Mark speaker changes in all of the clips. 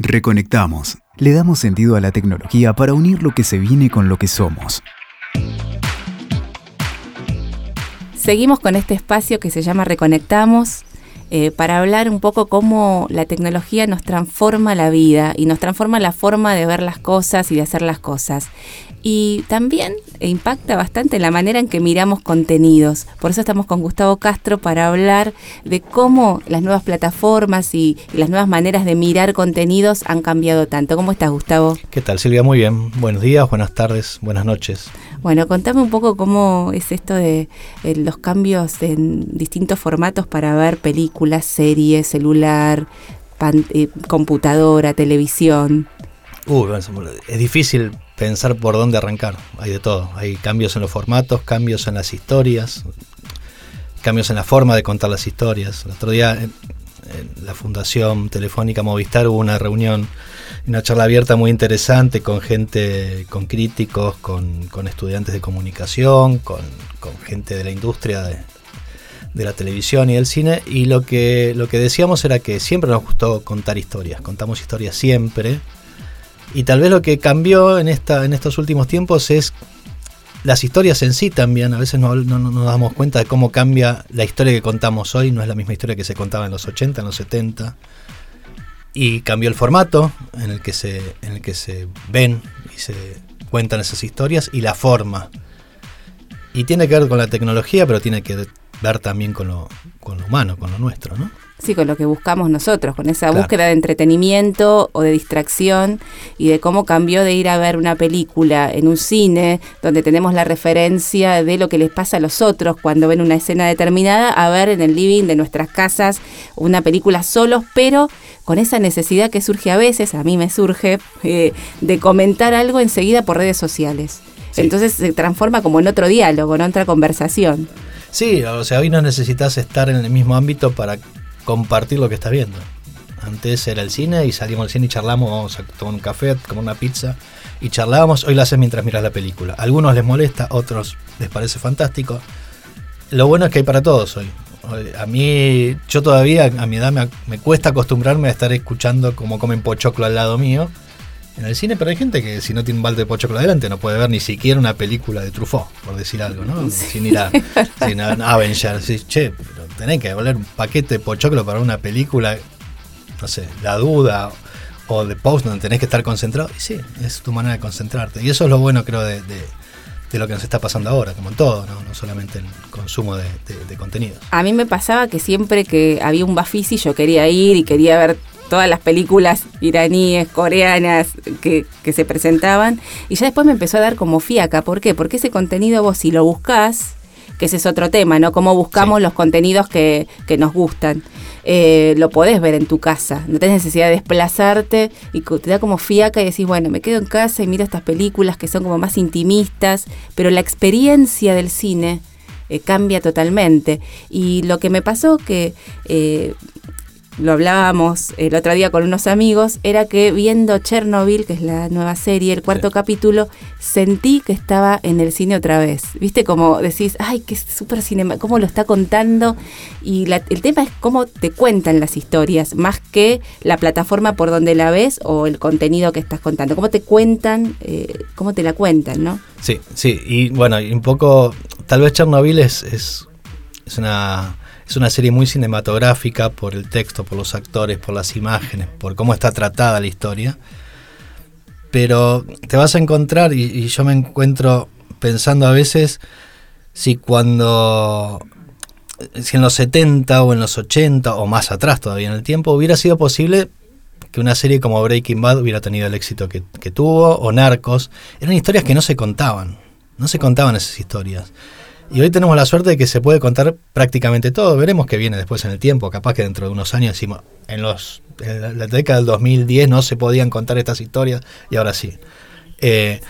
Speaker 1: Reconectamos. Le damos sentido a la tecnología para unir lo que se viene con lo que somos.
Speaker 2: Seguimos con este espacio que se llama Reconectamos eh, para hablar un poco cómo la tecnología nos transforma la vida y nos transforma la forma de ver las cosas y de hacer las cosas. Y también impacta bastante la manera en que miramos contenidos. Por eso estamos con Gustavo Castro para hablar de cómo las nuevas plataformas y, las nuevas maneras de mirar contenidos han cambiado tanto. ¿Cómo estás, Gustavo?
Speaker 3: ¿Qué tal, Silvia? Muy bien. Buenos días, buenas tardes, buenas noches.
Speaker 2: Bueno, contame un poco cómo es esto de eh, los cambios en distintos formatos para ver películas, series, celular, eh, computadora, televisión.
Speaker 3: Uh, es difícil pensar por dónde arrancar. Hay de todo. Hay cambios en los formatos, cambios en las historias, cambios en la forma de contar las historias. El otro día en, la Fundación Telefónica Movistar hubo una reunión, una charla abierta muy interesante con gente, con críticos, con, estudiantes de comunicación, con, gente de la industria de, de la televisión y del cine. Y lo que, lo que decíamos era que siempre nos gustó contar historias, contamos historias siempre, y tal vez lo que cambió en, esta, en estos últimos tiempos es las historias en sí también. A veces no, nos damos cuenta de cómo cambia la historia que contamos hoy. No es la misma historia que se contaba en los 80, en los 70. Y cambió el formato en el que se, en el que se ven y se cuentan esas historias y la forma. Y tiene que ver con la tecnología, pero tiene que ver también con lo, con lo humano, con lo nuestro, ¿no?
Speaker 2: Sí, con lo que buscamos nosotros, con esa búsqueda de entretenimiento o de distracción y de cómo cambió de ir a ver una película en un cine donde tenemos la referencia de lo que les pasa a los otros cuando ven una escena determinada a ver en el living de nuestras casas una película solos, pero con esa necesidad que surge a veces, a mí me surge, eh, de comentar algo enseguida por redes sociales. Entonces se transforma como en otro diálogo, en otra conversación.
Speaker 3: Sí, o sea, hoy no necesitas estar en el mismo ámbito para compartir lo que estás viendo. Antes era el cine y salíamos al cine y charlamos, a tomar un café, comer una pizza y charlábamos. Hoy lo haces mientras miras la película. A algunos les molesta, otros les parece fantástico. Lo bueno es que hay para todos hoy. A mí, yo todavía, a mi edad, me, me cuesta acostumbrarme a estar escuchando cómo comen pochoclo al lado mío en el cine, pero hay gente que si no tiene un balde de pochoclo adelante no puede ver ni siquiera una película de Truffaut, por decir algo, ¿no? Sin ir a, sin a Avengers. che, pero tenés que volver un paquete de pochoclo para una película, no sé, La Duda o de Post, donde tenés que estar concentrado. Y sí, es tu manera de concentrarte. Y eso es lo bueno, creo, de, de lo que nos está pasando ahora, como en todo, no, no solamente el consumo de, de, contenidos.
Speaker 2: A mí me pasaba que siempre que había un Bafisi yo quería ir y quería ver todas las películas iraníes, coreanas que, se presentaban. Y ya después me empezó a dar como fiaca. ¿Por qué? Porque ese contenido vos si lo buscás, que ese es otro tema, ¿no? Cómo buscamos los contenidos que, nos gustan. Eh, lo podés ver en tu casa, no tenés necesidad de desplazarte y te da como fiaca y decís, bueno, me quedo en casa y miro estas películas que son como más intimistas, pero la experiencia del cine eh, cambia totalmente. Y lo que me pasó que eh, lo hablábamos el otro día con unos amigos, era que viendo Chernobyl, que es la nueva serie, el cuarto capítulo, sentí que estaba en el cine otra vez. ¿Viste? Como decís, ay, qué súper cinema, cómo lo está contando. Y el tema es cómo te cuentan las historias, más que la plataforma por donde la ves o el contenido que estás contando. Cómo te cuentan, eh, cómo te la cuentan, ¿no?
Speaker 3: Sí, sí. Y bueno, y un poco, tal vez Chernobyl es, es, es una es una serie muy cinematográfica por el texto, por los actores, por las imágenes, por cómo está tratada la historia. Pero te vas a encontrar, y, yo me encuentro pensando a veces, si cuando si en los 70 o en los 80 o más atrás todavía en el tiempo hubiera sido posible que una serie como Breaking Bad hubiera tenido el éxito que, tuvo, o Narcos, eran historias que no se contaban, no se contaban esas historias. Y hoy tenemos la suerte de que se puede contar prácticamente todo. Veremos qué viene después en el tiempo. Capaz que dentro de unos años decimos, en, los, la década del 2010 no se podían contar estas historias y ahora sí. Eh,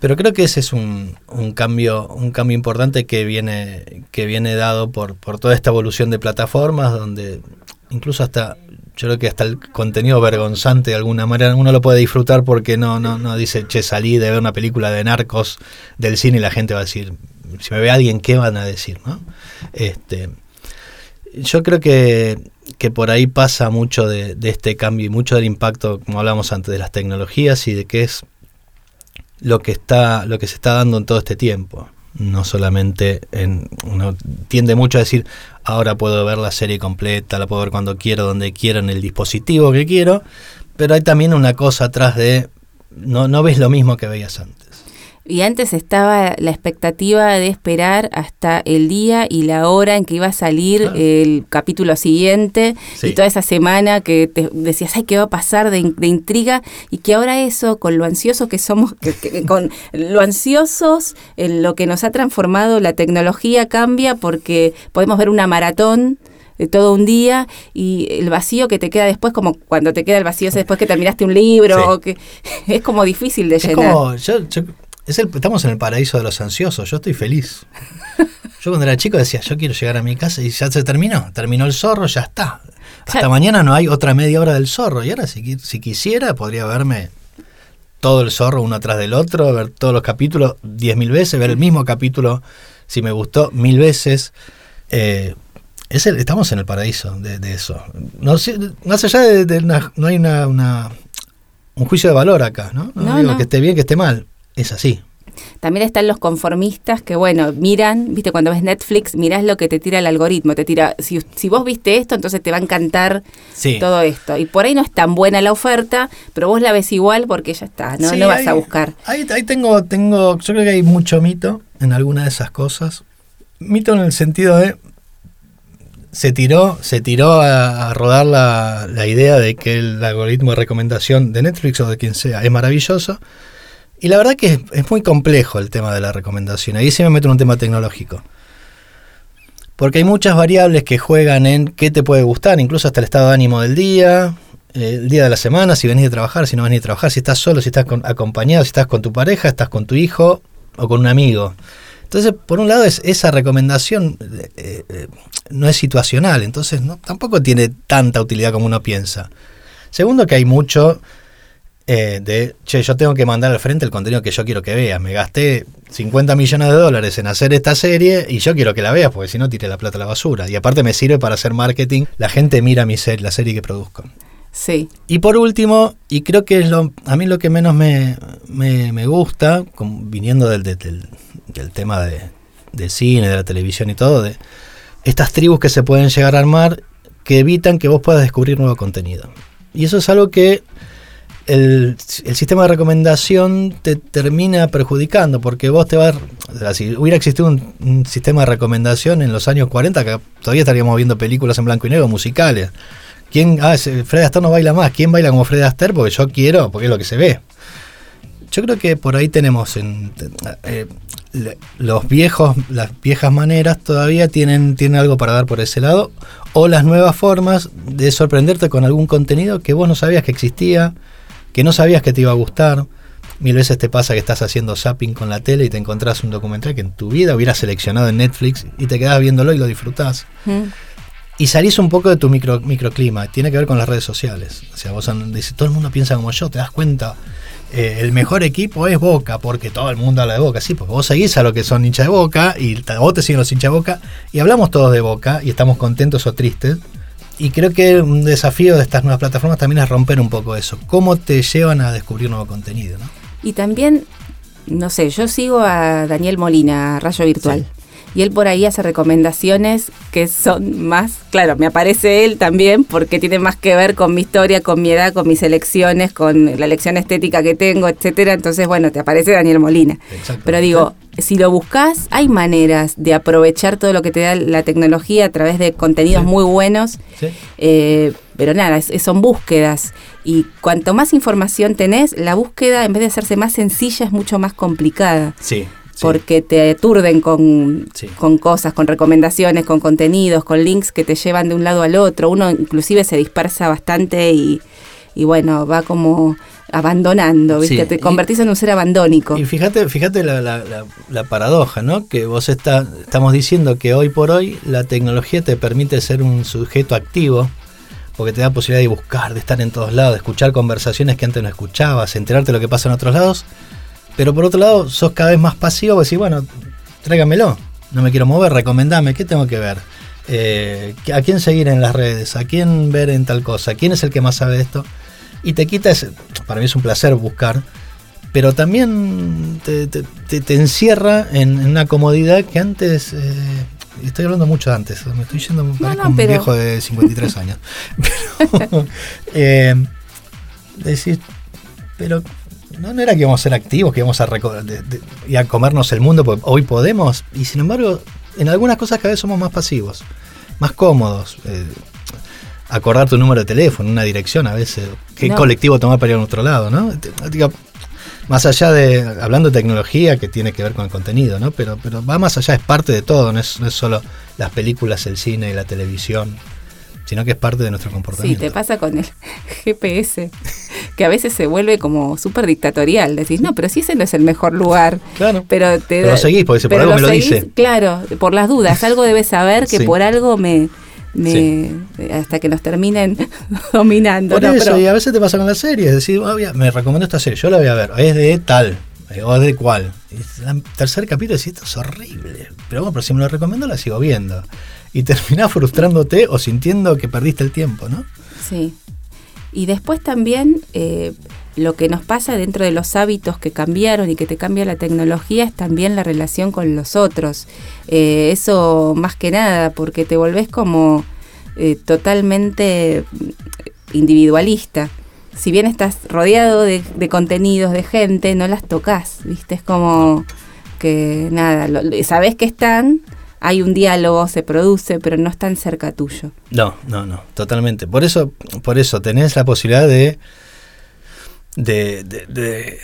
Speaker 3: pero creo que ese es un, un, cambio, un cambio importante que viene, que viene dado por, por toda esta evolución de plataformas, donde incluso hasta, yo creo que hasta el contenido vergonzante de alguna manera uno lo puede disfrutar porque no, no, no dice, che, salí de ver una película de narcos del cine y la gente va a decir, si me ve alguien, ¿qué van a decir? ¿no? Este, yo creo que, que por ahí pasa mucho de, este cambio y mucho del impacto, como hablamos antes, de las tecnologías y de qué es lo que está, lo que se está dando en todo este tiempo. No solamente en, uno tiende mucho a decir, ahora puedo ver la serie completa, la puedo ver cuando quiero, donde quiero, en el dispositivo que quiero, pero hay también una cosa atrás de no, no ves lo mismo que veías antes.
Speaker 2: Y antes estaba la expectativa de esperar hasta el día y la hora en que iba a salir el capítulo siguiente
Speaker 3: Sí.
Speaker 2: y toda esa semana que te decías, ay, ¿qué va a pasar de, de intriga? Y que ahora eso, con lo ansioso que somos, que- que- con lo ansiosos, en lo que nos ha transformado la tecnología cambia porque podemos ver una maratón de todo un día y el vacío que te queda después, como cuando te queda el vacío después que terminaste un libro,
Speaker 3: Sí.
Speaker 2: o que es como difícil de
Speaker 3: Es
Speaker 2: llenar.
Speaker 3: como, yo, yo- es el- estamos en el paraíso de los ansiosos, yo estoy feliz. Yo cuando era chico decía, yo quiero llegar a mi casa y ya se terminó, terminó el zorro, ya está. Hasta mañana no hay otra media hora del zorro. Y ahora si, si quisiera podría verme todo el zorro uno atrás del otro, ver todos los capítulos diez mil veces, ver el mismo capítulo si me gustó mil veces. Eh, es el- estamos en el paraíso de, de eso. No, más allá de, de una- no hay una, una- un juicio de valor acá, ¿no? No,
Speaker 2: No,
Speaker 3: digo
Speaker 2: no.
Speaker 3: que esté bien, que esté mal. Es así.
Speaker 2: También están los conformistas que, bueno, miran, viste, cuando ves Netflix, mirás lo que te tira el algoritmo, te tira, si, si vos viste esto, entonces te va a encantar
Speaker 3: Sí.
Speaker 2: todo esto. Y por ahí no es tan buena la oferta, pero vos la ves igual porque ya está, no,
Speaker 3: Sí,
Speaker 2: no vas a buscar.
Speaker 3: Ahí, ahí tengo, tengo, yo creo que hay mucho mito en alguna de esas cosas. Mito en el sentido de se tiró, se tiró a, a rodar la, la idea de que el algoritmo de recomendación de Netflix o de quien sea es maravilloso. Y la verdad que es, muy complejo el tema de la recomendación. Ahí sí me meto en un tema tecnológico. Porque hay muchas variables que juegan en qué te puede gustar, incluso hasta el estado de ánimo del día, el día de la semana, si venís de trabajar, si no venís de trabajar, si estás solo, si estás acompañado, si estás con tu pareja, estás con tu hijo o con un amigo. Entonces, por un lado, es, esa recomendación eh, eh, no es situacional, entonces tampoco tiene tanta utilidad como uno piensa. Segundo, que hay mucho eh, de, che, yo tengo que mandar al frente el contenido que yo quiero que veas. Me gasté 50 millones de dólares en hacer esta serie y yo quiero que la veas porque si no tiré la plata a la basura. Y aparte me sirve para hacer marketing. La gente mira mi serie, la serie que produzco.
Speaker 2: Sí.
Speaker 3: Y por último, y creo que es lo, a mí lo que menos me, me- me gusta, como viniendo del, del- del- del tema de, del cine, de la televisión y todo, de estas tribus que se pueden llegar a armar que evitan que vos puedas descubrir nuevo contenido. Y eso es algo que el, el sistema de recomendación te termina perjudicando, porque vos te vas... o si hubiera existido un, sistema de recomendación en los años 40, que todavía estaríamos viendo películas en blanco y negro, musicales. ¿Quién, ah, Fred Astaire no baila más. ¿Quién baila como Fred Astaire? Porque yo quiero, porque es lo que se ve. Yo creo que por ahí tenemos en, eh, los viejos, las viejas maneras todavía tienen, tienen algo para dar por ese lado, o las nuevas formas de sorprenderte con algún contenido que vos no sabías que existía, que no sabías que te iba a gustar. Mil veces te pasa que estás haciendo zapping con la tele y te encontrás un documental que en tu vida hubieras seleccionado en Netflix y te quedás viéndolo y lo disfrutás.
Speaker 2: Mm.
Speaker 3: Y salís un poco de tu micro, microclima, tiene que ver con las redes sociales. O sea, vos dices, todo el mundo piensa como yo, te das cuenta, eh, el mejor equipo es Boca, porque todo el mundo habla de Boca, sí, porque vos seguís a los que son hinchas de Boca, y vos te siguen los hinchas de Boca, y hablamos todos de Boca, y estamos contentos o tristes. Y creo que un desafío de estas nuevas plataformas también es romper un poco eso. ¿Cómo te llevan a descubrir nuevo contenido? ¿no?
Speaker 2: Y también, no sé, yo sigo a Daniel Molina, Rayo Virtual. Y él por ahí hace recomendaciones que son más, claro, me aparece él también porque tiene más que ver con mi historia, con mi edad, con mis elecciones, con la elección estética que tengo, etcétera. Entonces, bueno, te aparece Daniel Molina. Pero digo, si lo buscas, hay maneras de aprovechar todo lo que te da la tecnología a través de contenidos
Speaker 3: Sí.
Speaker 2: muy buenos.
Speaker 3: ¿Sí?
Speaker 2: Eh, pero nada, es- son búsquedas. Y cuanto más información tenés, la búsqueda, en vez de hacerse más sencilla, es mucho más complicada.
Speaker 3: Sí. Sí.
Speaker 2: Porque te aturden con,
Speaker 3: Sí.
Speaker 2: con cosas, con recomendaciones, con contenidos, con links que te llevan de un lado al otro. Uno inclusive se dispersa bastante y, y bueno, va como abandonando, ¿viste?
Speaker 3: Sí,
Speaker 2: Te
Speaker 3: y-
Speaker 2: convertís en un ser abandónico.
Speaker 3: Y fíjate, fíjate la, la- la- la paradoja, ¿no? Que vos está, estamos diciendo que hoy por hoy la tecnología te permite ser un sujeto activo, porque te da posibilidad de buscar, de estar en todos lados, de escuchar conversaciones que antes no escuchabas, enterarte de lo que pasa en otros lados. Pero por otro lado, sos cada vez más pasivo, porque decís, bueno, tráigamelo, no me quiero mover, recomendame, ¿qué tengo que ver? eh, a quién seguir en las redes, a quién ver en tal cosa, quién es el que más sabe de esto. Y te quita ese, para mí es un placer buscar, pero también te, encierra en, una comodidad que antes... Eh, estoy hablando mucho antes, me estoy yendo no, un viejo de 53 años. Pero, eh, decir, pero no, era que íbamos a ser activos, que íbamos a, y a comernos el mundo, porque hoy podemos, y sin embargo, en algunas cosas cada vez somos más pasivos, más cómodos. Eh, acordar tu número de teléfono, una dirección a veces, qué colectivo tomar para ir a otro lado, ¿no? más allá de, hablando de tecnología que tiene que ver con el contenido, ¿no? Pero, pero va más allá, es parte de todo, no es, no es solo las películas, el cine y la televisión sino que es parte de nuestro comportamiento.
Speaker 2: Sí, te pasa con el GPS, que a veces se vuelve como súper dictatorial. Decís, no, pero si ese no es el mejor lugar.
Speaker 3: Claro.
Speaker 2: Pero, te,
Speaker 3: lo seguís, porque por algo me lo dice.
Speaker 2: Claro, por las dudas. Algo debes saber que por algo me, hasta que nos terminen dominando.
Speaker 3: Por eso, y a veces te pasa con las series, es decir, oh, me recomiendo esta serie, yo la voy a ver, es de tal, eh, o es de cuál. Y el tercer capítulo decís, esto es horrible, pero bueno, pero si me lo recomiendo la sigo viendo y terminás frustrándote o sintiendo que perdiste el tiempo, ¿no?
Speaker 2: Sí. Y después también eh, lo que nos pasa dentro de los hábitos que cambiaron y que te cambia la tecnología es también la relación con los otros. Eh, eso más que nada, porque te volvés como eh, totalmente individualista. Si bien estás rodeado de, contenidos, de gente, no las tocas, ¿viste? Es como que nada, sabes que están, hay un diálogo, se produce, pero no tan cerca tuyo.
Speaker 3: No, no, no, totalmente. Por eso, por eso tenés la posibilidad de, de, de,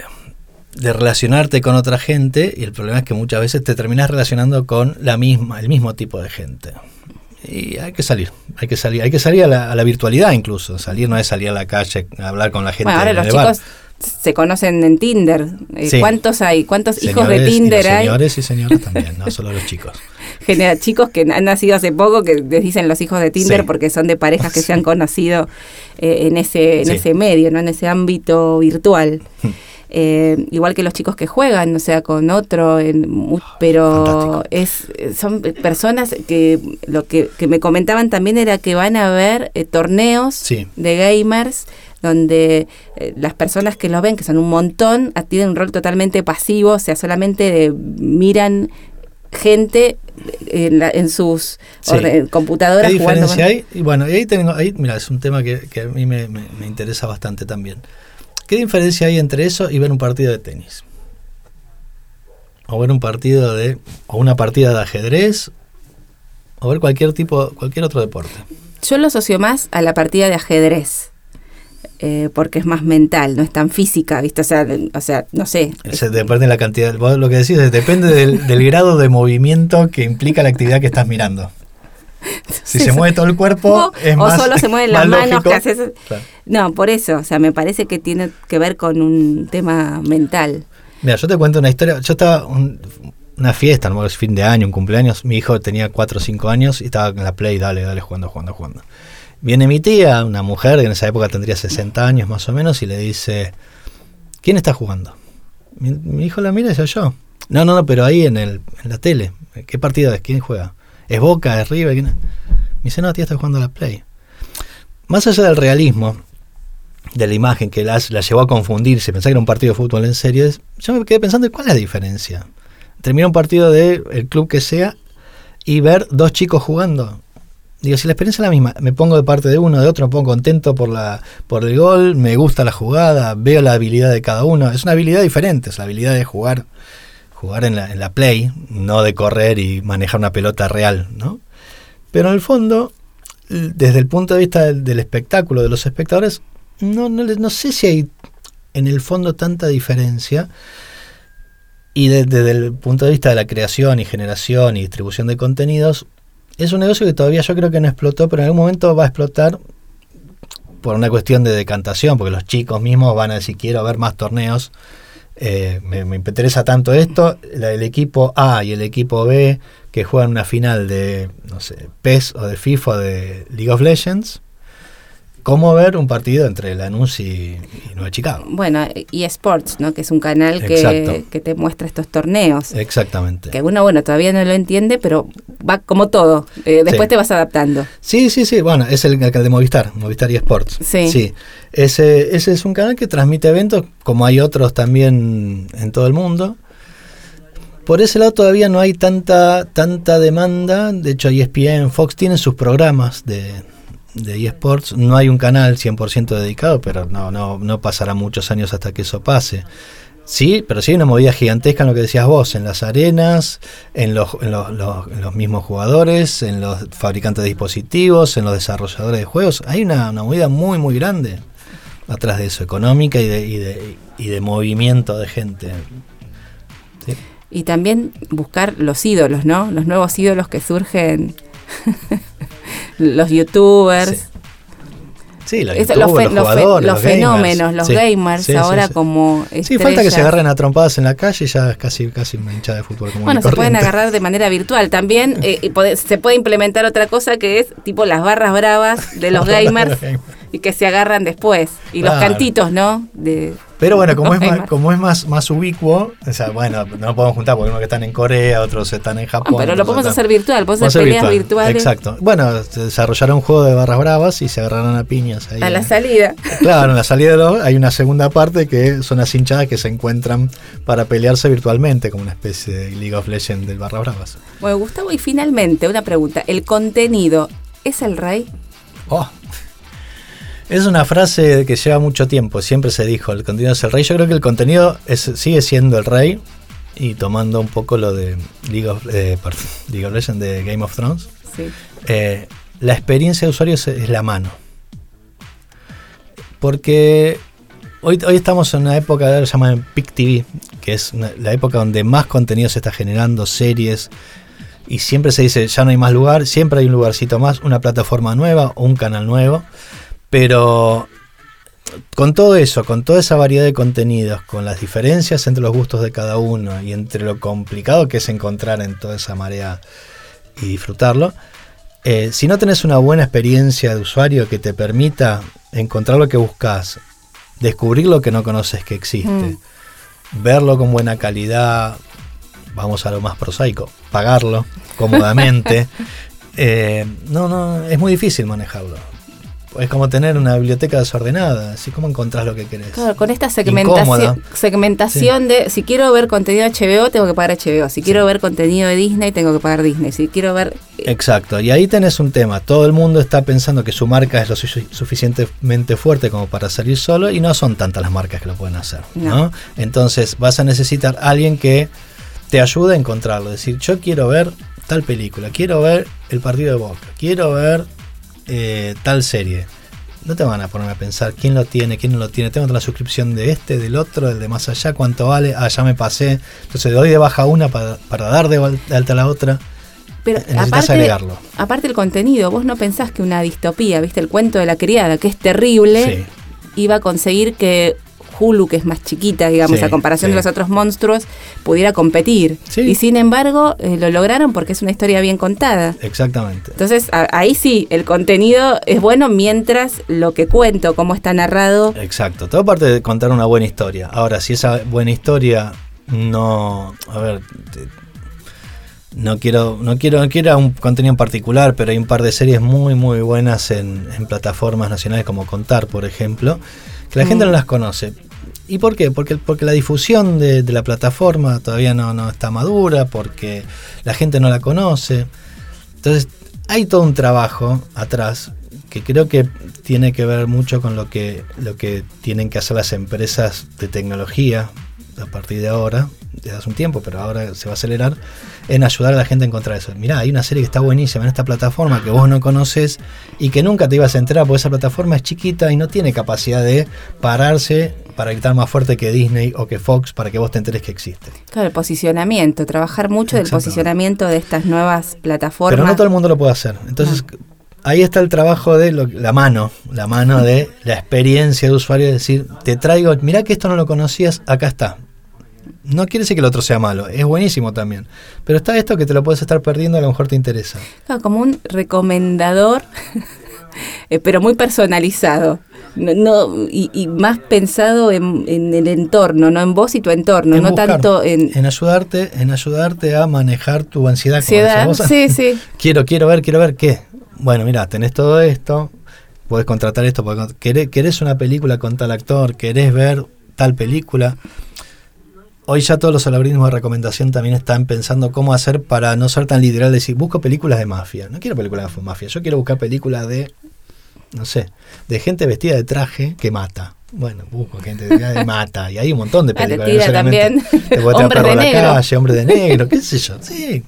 Speaker 3: de, relacionarte con otra gente y el problema es que muchas veces te terminás relacionando con la misma, el mismo tipo de gente. Y hay que salir, hay que salir, hay que salir a la, a la virtualidad incluso. Salir no es salir a la calle a hablar con la gente.
Speaker 2: Bueno, ahora los chicos se conocen en Tinder. Eh, ¿Cuántos hay? ¿Cuántos hijos de Tinder hay?
Speaker 3: Señores y señoras también, no solo los chicos.
Speaker 2: Genera chicos que han nacido hace poco que les dicen los hijos de Tinder porque son de parejas que se han conocido eh, en ese en ese medio, no en ese ámbito virtual. Hmm. Eh, igual que los chicos que juegan, o sea, con otro, en, pero es son personas que lo que, me comentaban también era que van a ver torneos de gamers donde eh, las personas que lo ven, que son un montón, tienen un rol totalmente pasivo, o sea, solamente miran gente en, sus computadoras.
Speaker 3: ¿Qué diferencia hay? Y bueno, ahí tengo, ahí, mira, es un tema que, a mí me, interesa bastante también. ¿Qué diferencia hay entre eso y ver un partido de tenis? O ver un partido de, o una partida de ajedrez, o ver cualquier tipo, cualquier otro deporte.
Speaker 2: Yo lo asocio más a la partida de ajedrez eh, porque es más mental, no es tan física, ¿viste? O sea, o sea no sé.
Speaker 3: depende de la cantidad, lo que decís depende del, grado de movimiento que implica la actividad que estás mirando. Si se mueve todo el cuerpo, es o
Speaker 2: solo se mueven las manos que haces. No, por eso, o sea, me parece que tiene que ver con un tema mental.
Speaker 3: Mira, yo te cuento una historia. Yo estaba en una fiesta, no es fin de año, un cumpleaños. Mi hijo tenía 4 o 5 años y estaba en la play, dale, dale, jugando, jugando, jugando. Viene mi tía, una mujer que en esa época tendría 60 años más o menos, y le dice, ¿quién está jugando? Mi, hijo la mira y dice, yo. No, no, no, pero ahí en, el, en la tele. ¿Qué partido es? ¿Quién juega? ¿Es Boca? ¿Es River? Me dice, no, tía está jugando a la Play. Más allá del realismo, de la imagen que la, la llevó a confundirse, pensar que era un partido de fútbol en serio, yo me quedé pensando, ¿cuál es la diferencia? Terminar un partido del club que sea y ver dos chicos jugando. Digo, si la experiencia es la misma, me pongo de parte de uno, de otro, me pongo contento por, la, por el gol, me gusta la jugada, veo la habilidad de cada uno. Es una habilidad diferente, es la habilidad de jugar, jugar en la, en la play, no de correr y manejar una pelota real, ¿no? Pero en el fondo, desde el punto de vista del, espectáculo, de los espectadores, no, no, no, sé si hay en el fondo tanta diferencia. Y desde el punto de vista de la creación y generación y distribución de contenidos, es un negocio que todavía yo creo que no explotó, pero en algún momento va a explotar por una cuestión de decantación, porque los chicos mismos van a decir quiero ver más torneos. Eh, me, interesa tanto esto, el equipo A y el equipo B que juegan una final de, no sé, PES o de FIFA o de League of Legends, cómo ver un partido entre Lanús y, y Nueva Chicago.
Speaker 2: Bueno, y Sports, ¿no? Que es un canal que, que te muestra estos torneos.
Speaker 3: Exactamente.
Speaker 2: Que uno, bueno, todavía no lo entiende, pero va como todo. Eh, después
Speaker 3: Sí.
Speaker 2: te vas adaptando.
Speaker 3: Sí, sí, sí. Bueno, es el, el de Movistar, Movistar y Sports.
Speaker 2: Sí.
Speaker 3: Ese, ese es un canal que transmite eventos, como hay otros también en todo el mundo. Por ese lado todavía no hay tanta, tanta demanda. De hecho, ESPN, Fox tienen sus programas de, de eSports. No hay un canal 100% dedicado, pero no, no, no pasará muchos años hasta que eso pase. Sí, pero sí hay una movida gigantesca en lo que decías vos, en las arenas, en los, en los, los- los mismos jugadores, en los fabricantes de dispositivos, en los desarrolladores de juegos. Hay una, una movida muy, muy grande atrás de eso, económica y de, y de, y de movimiento de gente.
Speaker 2: Y también buscar los ídolos, ¿no? Los nuevos ídolos que surgen. los youtubers.
Speaker 3: Sí. Sí, los,
Speaker 2: Eso,
Speaker 3: youtubers,
Speaker 2: los,
Speaker 3: los
Speaker 2: los fe-
Speaker 3: jugadores,
Speaker 2: los
Speaker 3: los gamers.
Speaker 2: fenómenos, los
Speaker 3: Sí,
Speaker 2: gamers,
Speaker 3: sí,
Speaker 2: ahora
Speaker 3: sí.
Speaker 2: como.
Speaker 3: Sí, falta que se
Speaker 2: estrellas.
Speaker 3: agarren a trompadas en la calle y ya es casi, casi una hinchada de fútbol como
Speaker 2: Bueno, se pueden agarrar de manera virtual. También eh, se puede implementar otra cosa que es tipo las barras bravas de los gamers y que se agarran después. Y los cantitos, ¿no? De,
Speaker 3: Pero bueno, como es, más,
Speaker 2: gamers.
Speaker 3: como es más, más ubicuo, o sea, bueno, no podemos juntar porque unos que están en Corea, otros están en Japón.
Speaker 2: Pero lo podemos
Speaker 3: están-
Speaker 2: hacer virtual, podemos hacer peleas
Speaker 3: virtual,
Speaker 2: virtuales
Speaker 3: Exacto. Bueno, se desarrollará un juego de barras bravas y se agarrarán a piñas ahí.
Speaker 2: a la salida.
Speaker 3: Claro, en la salida de los, hay una segunda parte que son las hinchadas que se encuentran para pelearse virtualmente, como una especie de League of Legends del Barra Bravas.
Speaker 2: Bueno, Gustavo, y finalmente una pregunta. ¿El contenido es el rey?
Speaker 3: Oh. Es una frase que lleva mucho tiempo, siempre se dijo, el contenido es el rey. Yo creo que el contenido es, sigue siendo el rey y tomando un poco lo de League of, eh, perdón, League of Legends de Game of Thrones.
Speaker 2: Sí.
Speaker 3: Eh, la experiencia de usuario es, es la mano. Porque hoy, hoy estamos en una época que se llama Peak TV, que es una- la época donde más contenido se está generando, series, y siempre se dice, ya no hay más lugar, siempre hay un lugarcito más, una plataforma nueva o un canal nuevo, pero con todo eso, con toda esa variedad de contenidos, con las diferencias entre los gustos de cada uno y entre lo complicado que es encontrar en toda esa marea y disfrutarlo, eh, si no tenés una buena experiencia de usuario que te permita encontrar lo que buscas, descubrir lo que no conoces que existe,
Speaker 2: Mm.
Speaker 3: verlo con buena calidad, vamos a lo más prosaico, pagarlo cómodamente, eh, no, no, es muy difícil manejarlo. Es como tener una biblioteca desordenada, así como encontrás lo que querés.
Speaker 2: Claro, con esta
Speaker 3: Incómoda.
Speaker 2: segmentación, segmentación de si quiero ver contenido HBO, tengo que pagar HBO. Si quiero ver contenido de Disney, tengo que pagar Disney. Si quiero ver.
Speaker 3: Exacto, y ahí tenés un tema. Todo el mundo está pensando que su marca es lo su- suficientemente fuerte como para salir solo y no son tantas las marcas que lo pueden hacer. ¿no?
Speaker 2: No.
Speaker 3: Entonces vas a necesitar a alguien que te ayude a encontrarlo. Decir, yo quiero ver tal película, quiero ver el partido de Boca, quiero ver eh, tal serie. No te van a poner a pensar quién lo tiene, quién no lo tiene. Tengo la suscripción de este, del otro, del de más allá, cuánto vale. Ah, ya me pasé. Entonces doy de baja una para, para dar de alta la otra.
Speaker 2: Pero
Speaker 3: Necesitas
Speaker 2: aparte,
Speaker 3: agregarlo.
Speaker 2: aparte el contenido, vos no pensás que una distopía, viste, el cuento de la criada, que es terrible,
Speaker 3: Sí.
Speaker 2: iba a conseguir que Hulu, que es más chiquita, digamos,
Speaker 3: Sí,
Speaker 2: a comparación
Speaker 3: sí.
Speaker 2: de los otros monstruos, pudiera competir.
Speaker 3: Sí.
Speaker 2: Y sin embargo, eh, lo lograron porque es una historia bien contada.
Speaker 3: Exactamente.
Speaker 2: Entonces, a- ahí sí, el contenido es bueno mientras lo que cuento, cómo está narrado.
Speaker 3: Exacto. Todo parte de contar una buena historia. Ahora, si esa buena historia no. A ver. te- no quiero, no quiero, no quiero un contenido en particular, pero hay un par de series muy muy buenas en, en plataformas nacionales como Contar, por ejemplo, que la gente
Speaker 2: Mm.
Speaker 3: no las conoce. ¿Y por qué? Porque, porque la difusión de, la plataforma todavía no, no está madura, porque la gente no la conoce. Entonces, hay todo un trabajo atrás que creo que tiene que ver mucho con lo que, lo que tienen que hacer las empresas de tecnología a partir de ahora, desde hace un tiempo, pero ahora se va a acelerar, en ayudar a la gente a encontrar eso. Mirá, hay una serie que está buenísima en esta plataforma que vos no conoces y que nunca te ibas a enterar porque esa plataforma es chiquita y no tiene capacidad de pararse para gritar más fuerte que Disney o que Fox para que vos te enteres que existe.
Speaker 2: Claro, el posicionamiento, trabajar mucho del posicionamiento de estas nuevas plataformas.
Speaker 3: Pero no todo el mundo lo puede hacer. Entonces, ahí está el trabajo de lo- la mano, la mano de la experiencia de usuario, es decir, te traigo, mirá que esto no lo conocías, acá está. No quiere decir que el otro sea malo, es buenísimo también. Pero está esto que te lo puedes estar perdiendo, a lo mejor te interesa.
Speaker 2: Claro, como un recomendador eh, pero muy personalizado. No, no- y, y más pensado en, en el entorno, no en vos y tu entorno,
Speaker 3: En
Speaker 2: no
Speaker 3: buscar,
Speaker 2: tanto en
Speaker 3: en ayudarte, en ayudarte a manejar tu ansiedad. como
Speaker 2: ansiedad.
Speaker 3: vos.
Speaker 2: Sí, sí.
Speaker 3: quiero, quiero ver, quiero ver qué. Bueno, mira, tenés todo esto, podés contratar esto, podés cont- querés, querés una película con tal actor, querés ver tal película. Hoy ya todos los algoritmos de recomendación también están pensando cómo hacer para no ser tan literal, decir, busco películas de mafia. No quiero películas de mafia, yo quiero buscar películas de, no sé, de gente vestida de traje que mata. Bueno, busco gente vestida de mata. Y hay un montón de
Speaker 2: Ah, te
Speaker 3: películas.
Speaker 2: tira
Speaker 3: solamente
Speaker 2: también.
Speaker 3: Te perro
Speaker 2: de
Speaker 3: a la
Speaker 2: negro.
Speaker 3: calle, hombre de negro, qué sé yo. Sí.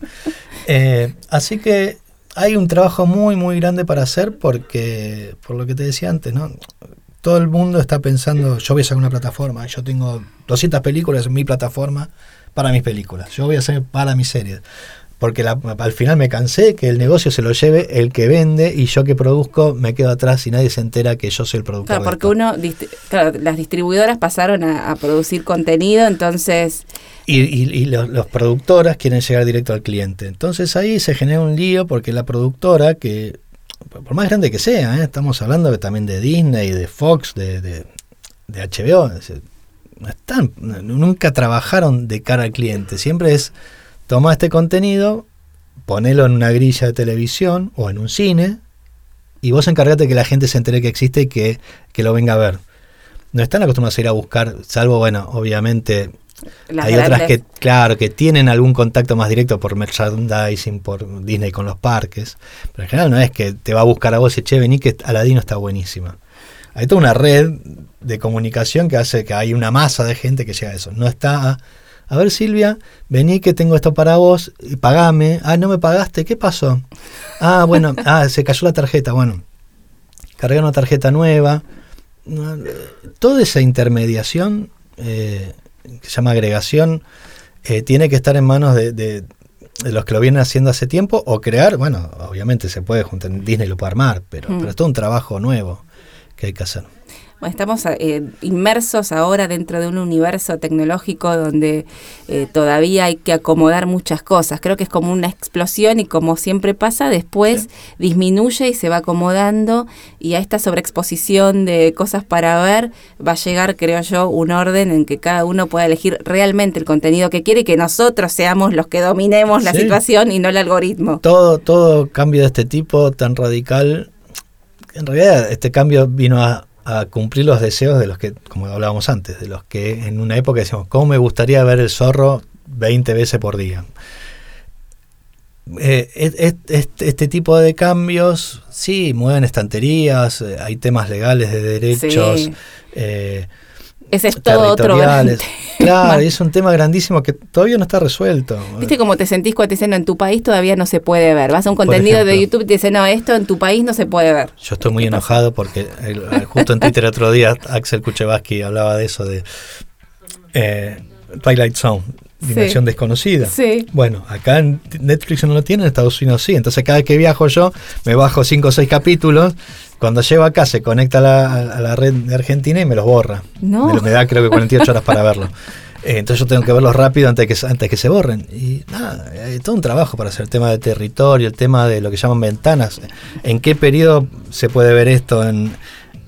Speaker 3: Eh, así que hay un trabajo muy, muy grande para hacer porque, por lo que te decía antes, ¿no? Todo el mundo está pensando, yo voy a sacar una plataforma, yo tengo 200 películas en mi plataforma para mis películas, yo voy a hacer para mis series. Porque la- al final me cansé que el negocio se lo lleve el que vende y yo que produzco me quedo atrás y nadie se entera que yo soy el productor.
Speaker 2: Claro, porque uno, dist- claro, las distribuidoras pasaron a, a producir contenido, entonces,
Speaker 3: Y, y- y los, los productoras quieren llegar directo al cliente. Entonces ahí se genera un lío porque la productora, que por más grande que sea, ¿eh? estamos hablando también de Disney, de Fox, de, de, HBO, están, nunca trabajaron de cara al cliente. Siempre es, toma este contenido, ponelo en una grilla de televisión o en un cine y vos encargate que la gente se entere que existe y que, que lo venga a ver. No están acostumbrados a ir a buscar, salvo, bueno, obviamente
Speaker 2: las
Speaker 3: hay otras que, claro, que tienen algún contacto más directo por merchandising, por Disney con los parques. Pero en general no es que te va a buscar a vos y che, vení que Aladino está buenísima. Hay toda una red de comunicación que hace que hay una masa de gente que llega a eso. No está a, a ver Silvia, vení que tengo esto para vos y pagame. Ah, no me pagaste, ¿qué pasó? Ah, bueno, ah, se cayó la tarjeta. Bueno, cargar una tarjeta nueva. Eh, Toda esa intermediación eh, que se llama agregación, eh, tiene que estar en manos de, de- de los que lo vienen haciendo hace tiempo o crear, bueno, obviamente se puede juntar, Disney lo puede armar, pero,
Speaker 2: Mm.
Speaker 3: pero es todo un trabajo nuevo que hay que hacer.
Speaker 2: Estamos eh, inmersos ahora dentro de un universo tecnológico donde eh, todavía hay que acomodar muchas cosas. Creo que es como una explosión y como siempre pasa, después disminuye y se va acomodando y a esta sobreexposición de cosas para ver va a llegar, creo yo, un orden en que cada uno pueda elegir realmente el contenido que quiere y que nosotros seamos los que dominemos la
Speaker 3: Sí.
Speaker 2: situación y no el algoritmo.
Speaker 3: Todo, todo cambio de este tipo tan radical, en realidad este cambio vino a, a cumplir los deseos de los que, como hablábamos antes, de los que en una época decíamos, ¿cómo me gustaría ver el zorro 20 veces por día? Eh, es- es- este, este tipo de cambios, sí, mueven estanterías, eh, hay temas legales de derechos.
Speaker 2: Sí.
Speaker 3: eh,
Speaker 2: Ese es todo otro.
Speaker 3: Claro, y es un tema grandísimo que todavía no está resuelto.
Speaker 2: ¿Viste cómo te sentís cuando te dicen, no, en tu país todavía no se puede ver? Vas a un contenido de. YouTube y te dicen, no, esto en tu país no se puede ver.
Speaker 3: Yo estoy muy enojado porque el- el- justo en Twitter otro día Axel Kuchevaski hablaba de eso, de eh, Twilight Zone, Dimensión
Speaker 2: Sí.
Speaker 3: Desconocida.
Speaker 2: Sí.
Speaker 3: Bueno, acá en Netflix no lo tiene, en Estados Unidos sí. Entonces cada vez que viajo yo, me bajo cinco o seis capítulos. Cuando llego acá se conecta a la, a la red de Argentina y me los borra.
Speaker 2: No.
Speaker 3: Me, da creo que 48 horas para verlo. Eh, entonces yo tengo que verlos rápido antes que, antes que se borren. Y nada, hay todo un trabajo para hacer el tema de territorio, el tema de lo que llaman ventanas. ¿En qué periodo se puede ver esto en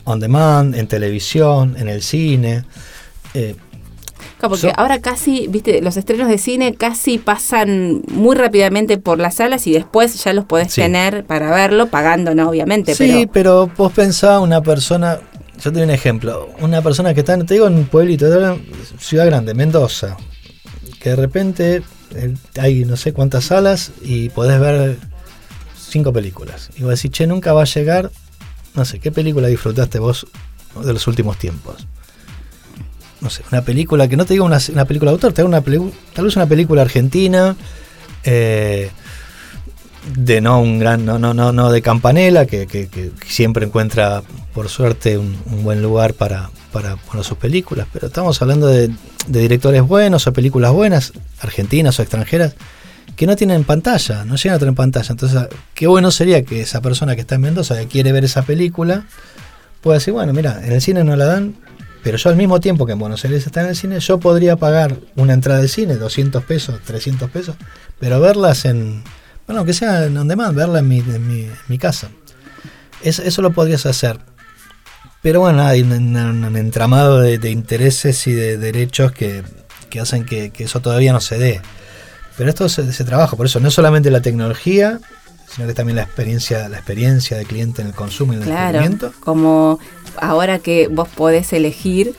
Speaker 3: on demand, en televisión, en el cine? Eh,
Speaker 2: Claro, porque
Speaker 3: So-
Speaker 2: ahora casi, viste, los estrenos de cine casi pasan muy rápidamente por las salas y después ya los podés
Speaker 3: Sí.
Speaker 2: tener para verlo, pagando, ¿no? Obviamente,
Speaker 3: Sí,
Speaker 2: pero...
Speaker 3: pero vos pensá una persona, yo te doy un ejemplo, una persona que está, te digo, en un pueblito, en ciudad grande, Mendoza, que de repente hay no sé cuántas salas y podés ver cinco películas. Y vos decís, che, nunca va a llegar, no sé, ¿qué película disfrutaste vos de los últimos tiempos? No sé, una película que no te digo una, una película de autor, te una tal vez una película argentina, eh, de no un gran, no, no, no, no de campanela, que, que- siempre encuentra, por suerte, un, buen lugar para, para sus películas. Pero estamos hablando de, de directores buenos o películas buenas, argentinas o extranjeras, que no tienen pantalla, no llegan a tener pantalla. Entonces, qué bueno sería que esa persona que está en Mendoza, que quiere ver esa película, pueda decir, bueno, mira, en el cine no la dan, pero yo al mismo tiempo que en Buenos Aires está en el cine, yo podría pagar una entrada de cine, 200 pesos, 300 pesos, pero verlas en, bueno, que sea en on demand, verla en mi, mi, casa. eso lo podrías hacer. Pero bueno, hay un, entramado de, intereses y de derechos que, hacen que, eso todavía no se dé. Pero esto se, se, trabaja, por eso no solamente la tecnología, sino que también la experiencia, la experiencia del cliente en el consumo y en el claro,
Speaker 2: Como ahora que vos podés elegir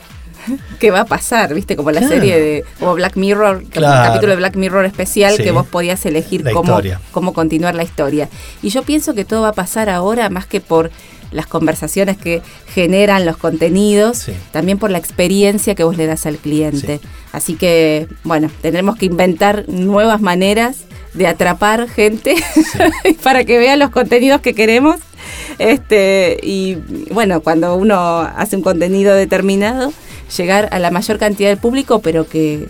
Speaker 2: qué va a pasar, ¿viste? Como la serie de como Black Mirror, el capítulo de Black Mirror especial que vos podías elegir cómo, cómo continuar la historia. Y yo pienso que todo va a pasar ahora más que por las conversaciones que generan los contenidos, también por la experiencia que vos le das al cliente. Así que, bueno, tendremos que inventar nuevas maneras de atrapar gente para que vean los contenidos que queremos. Este, y bueno, cuando uno hace un contenido determinado, llegar a la mayor cantidad de público, pero que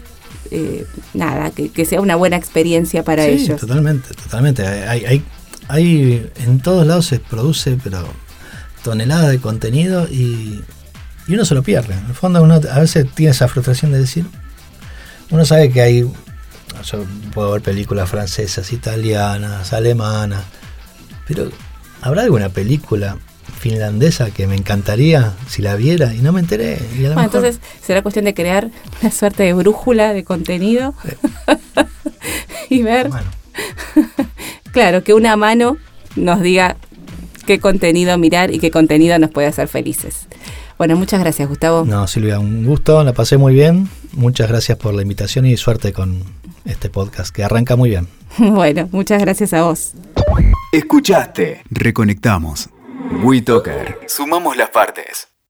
Speaker 2: eh, nada, que, sea una buena experiencia para sí, ellos.
Speaker 3: Totalmente, totalmente. Hay, hay, hay, en todos lados se produce, pero toneladas de contenido y, y uno se lo pierde. En el fondo uno a veces tiene esa frustración de decir, uno sabe que hay yo puedo ver películas francesas, italianas, alemanas, pero ¿habrá alguna película finlandesa que me encantaría si la viera y no me enteré?
Speaker 2: bueno, entonces será cuestión de crear una suerte de brújula de contenido y ver. claro, que una mano nos diga qué contenido mirar y qué contenido nos puede hacer felices. Bueno, muchas gracias, Gustavo.
Speaker 3: No, Silvia, un gusto, la pasé muy bien. Muchas gracias por la invitación y suerte con este podcast, que arranca muy bien.
Speaker 2: Bueno, muchas gracias a vos.
Speaker 1: Escuchaste. Reconectamos. WeToker. Sumamos las partes.